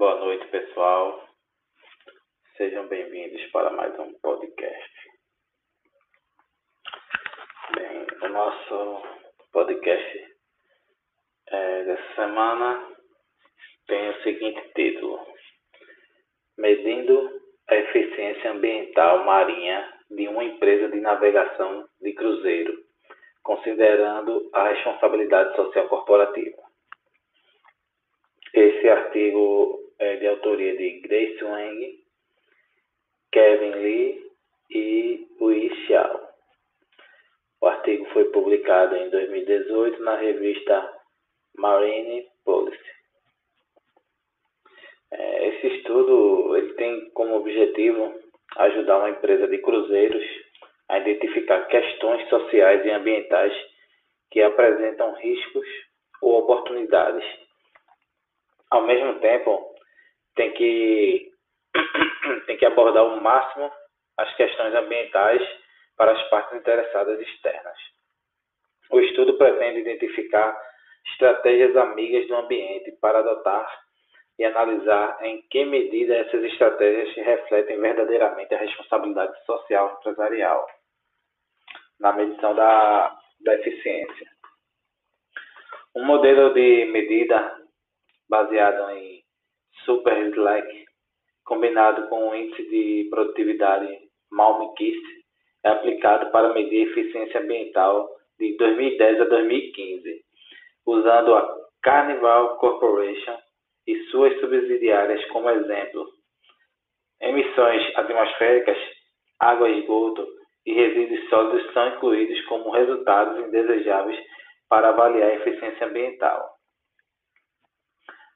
Boa noite, pessoal. Sejam bem-vindos para mais um podcast. Bem, o nosso podcast é, dessa semana tem o seguinte título: Medindo a eficiência ambiental marinha de uma empresa de navegação de cruzeiro, considerando a responsabilidade social corporativa. Esse artigo é de autoria de Grace Wang, Kevin Lee e Wei Xiao. O artigo foi publicado em 2018 na revista Marine Policy. É, esse estudo ele tem como objetivo ajudar uma empresa de cruzeiros a identificar questões sociais e ambientais que apresentam riscos ou oportunidades ao mesmo tempo, tem que, tem que abordar ao máximo as questões ambientais para as partes interessadas externas. O estudo pretende identificar estratégias amigas do ambiente para adotar e analisar em que medida essas estratégias refletem verdadeiramente a responsabilidade social empresarial na medição da, da eficiência. Um modelo de medida baseado em Slack, combinado com o índice de produtividade Malmkist, é aplicado para medir a eficiência ambiental de 2010 a 2015, usando a Carnival Corporation e suas subsidiárias como exemplo. Emissões atmosféricas, água e esgoto e resíduos sólidos são incluídos como resultados indesejáveis para avaliar a eficiência ambiental.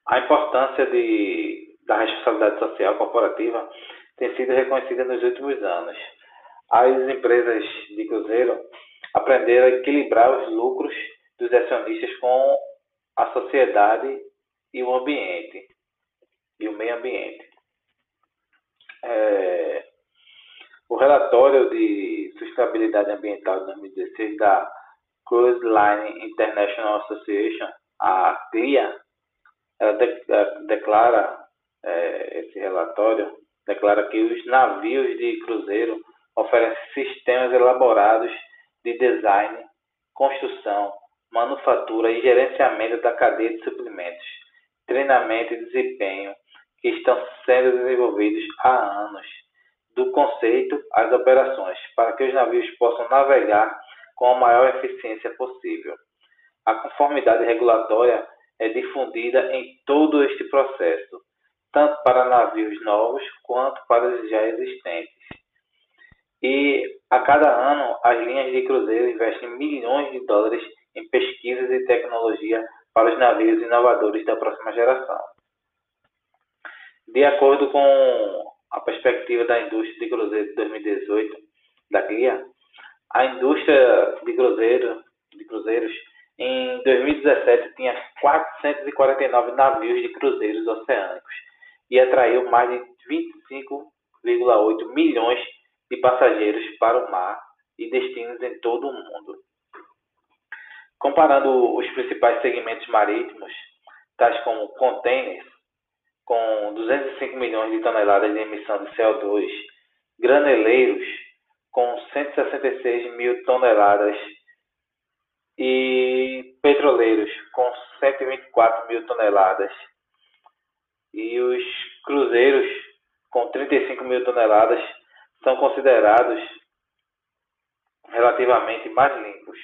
A importância de, da responsabilidade social corporativa tem sido reconhecida nos últimos anos. As empresas de cruzeiro aprenderam a equilibrar os lucros dos acionistas com a sociedade e o ambiente e o meio ambiente. É, o relatório de sustentabilidade ambiental de 2016 da Cruise Line International Association, a CLIA, ela de, declara, é, esse relatório, declara que os navios de cruzeiro oferecem sistemas elaborados de design, construção, manufatura e gerenciamento da cadeia de suprimentos, treinamento e desempenho que estão sendo desenvolvidos há anos, do conceito às operações, para que os navios possam navegar com a maior eficiência possível. A conformidade regulatória é difundida em todo este processo, tanto para navios novos quanto para os já existentes. E a cada ano, as linhas de cruzeiro investem milhões de dólares em pesquisas e tecnologia para os navios inovadores da próxima geração. De acordo com a perspectiva da indústria de cruzeiro de 2018 da GUIA, a indústria de, cruzeiro, de cruzeiros em 2017 tinha 449 navios de cruzeiros oceânicos e atraiu mais de 25,8 milhões de passageiros para o mar e destinos em todo o mundo. Comparando os principais segmentos marítimos, tais como containers, com 205 milhões de toneladas de emissão de CO2, graneleiros, com 166 mil toneladas e petroleiros com 124 mil toneladas e os cruzeiros com 35 mil toneladas são considerados relativamente mais limpos.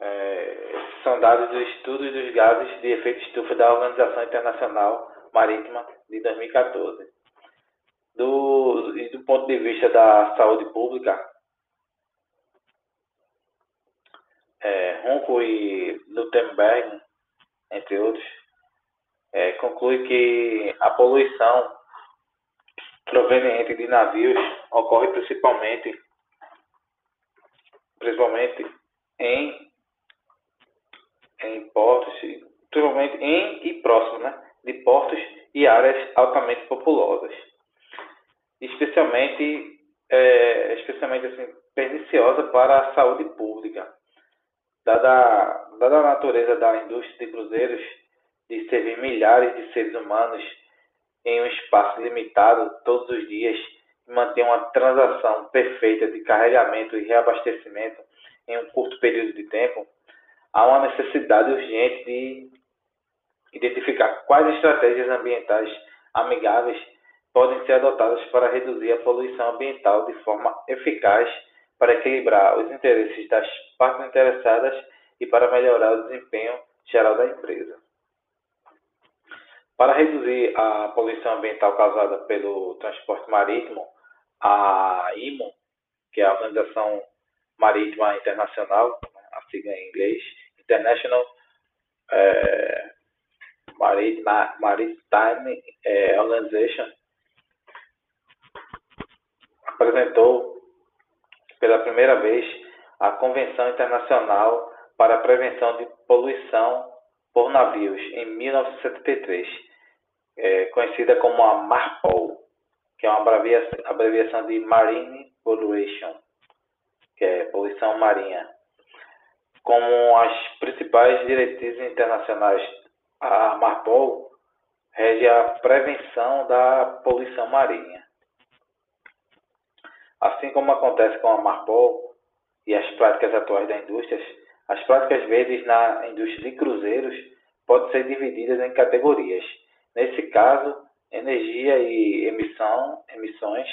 É, são dados do estudo dos gases de efeito estufa da Organização Internacional Marítima de 2014. Do, do ponto de vista da saúde pública, é, e Lutemberg, entre outros, é, conclui que a poluição proveniente de navios ocorre principalmente, principalmente em, em portos, principalmente em e próximo né, de portos e áreas altamente populosas, especialmente, é, especialmente assim, perniciosa para a saúde pública. Dada, dada a natureza da indústria de cruzeiros, de servir milhares de seres humanos em um espaço limitado todos os dias e manter uma transação perfeita de carregamento e reabastecimento em um curto período de tempo, há uma necessidade urgente de identificar quais estratégias ambientais amigáveis podem ser adotadas para reduzir a poluição ambiental de forma eficaz para equilibrar os interesses das partes interessadas e para melhorar o desempenho geral da empresa. Para reduzir a poluição ambiental causada pelo transporte marítimo, a IMO, que é a Organização Marítima Internacional, a sigla em inglês, International é, Maritime é, Organization, apresentou pela primeira vez a Convenção Internacional para a Prevenção de Poluição por Navios, em 1973, é, conhecida como a MARPOL, que é uma abreviação, abreviação de Marine Pollution, que é poluição marinha. Como as principais diretrizes internacionais, a MARPOL rege a prevenção da poluição marinha. Assim como acontece com a Marpol e as práticas atuais da indústria, as práticas verdes na indústria de cruzeiros podem ser divididas em categorias. Nesse caso, energia e emissão, emissões,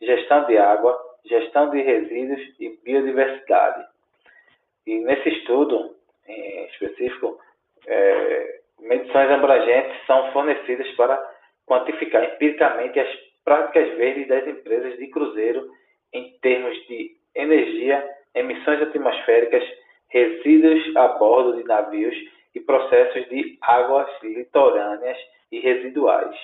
gestão de água, gestão de resíduos e biodiversidade. E nesse estudo em específico, é, medições abrangentes são fornecidas para quantificar empiricamente as práticas verdes das empresas de cruzeiro em termos de energia, emissões atmosféricas, resíduos a bordo de navios e processos de águas litorâneas e residuais.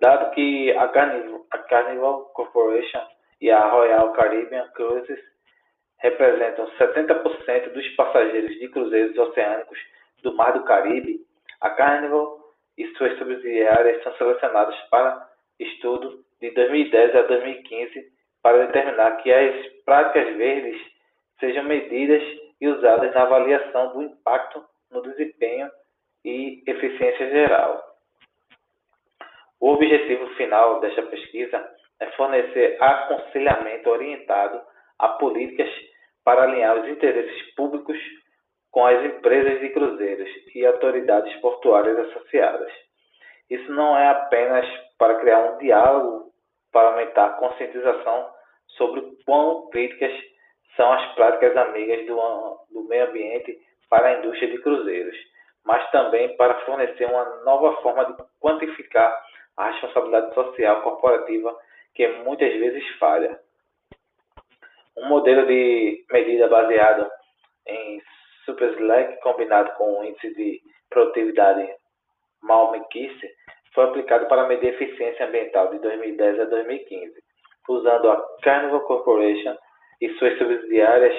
Dado que a Carnival, a Carnival Corporation e a Royal Caribbean Cruises representam 70% dos passageiros de cruzeiros oceânicos do Mar do Caribe, a Carnival e suas subsidiárias são selecionadas para estudo de 2010 a 2015 para determinar que as práticas verdes sejam medidas e usadas na avaliação do impacto no desempenho e eficiência geral. O objetivo final desta pesquisa é fornecer aconselhamento orientado a políticas para alinhar os interesses públicos com as empresas de cruzeiros e autoridades portuárias associadas. Isso não é apenas para criar um diálogo para aumentar a conscientização sobre quão críticas são as práticas amigas do, do meio ambiente para a indústria de cruzeiros, mas também para fornecer uma nova forma de quantificar a responsabilidade social corporativa que muitas vezes falha. Um modelo de medida baseado em Super Slack combinado com o índice de produtividade Malmekisse foi aplicado para medir a eficiência ambiental de 2010 a 2015. Usando a Carnival Corporation e suas subsidiárias,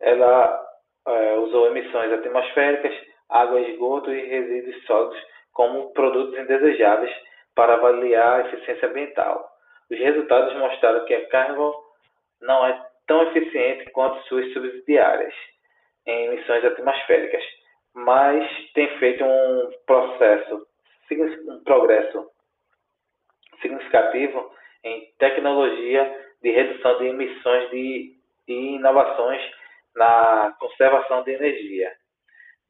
ela é, usou emissões atmosféricas, água, esgoto e resíduos sólidos como produtos indesejáveis para avaliar a eficiência ambiental. Os resultados mostraram que a Carnival não é tão eficiente quanto suas subsidiárias em emissões atmosféricas, mas tem feito um processo um progresso significativo em tecnologia de redução de emissões de, e inovações na conservação de energia.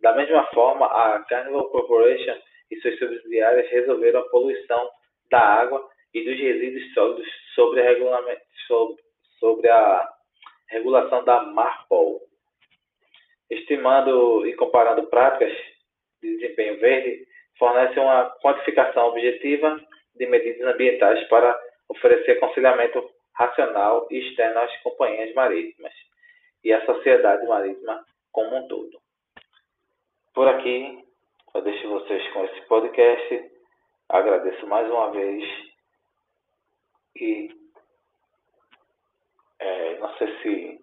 Da mesma forma, a Carnival Corporation e suas subsidiárias resolveram a poluição da água e dos resíduos sólidos sobre a, sobre, sobre a regulação da Marpol. Estimando e comparando práticas de desempenho verde, fornece uma quantificação objetiva de medidas ambientais para oferecer aconselhamento racional e externo às companhias marítimas e à sociedade marítima como um todo. Por aqui, eu deixo vocês com esse podcast. Agradeço mais uma vez e é, não sei se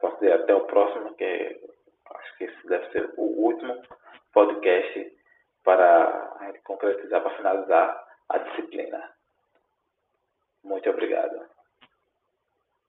posso dizer até o próximo, que acho que esse deve ser o último podcast para concretizar, para finalizar a disciplina. Muito obrigado.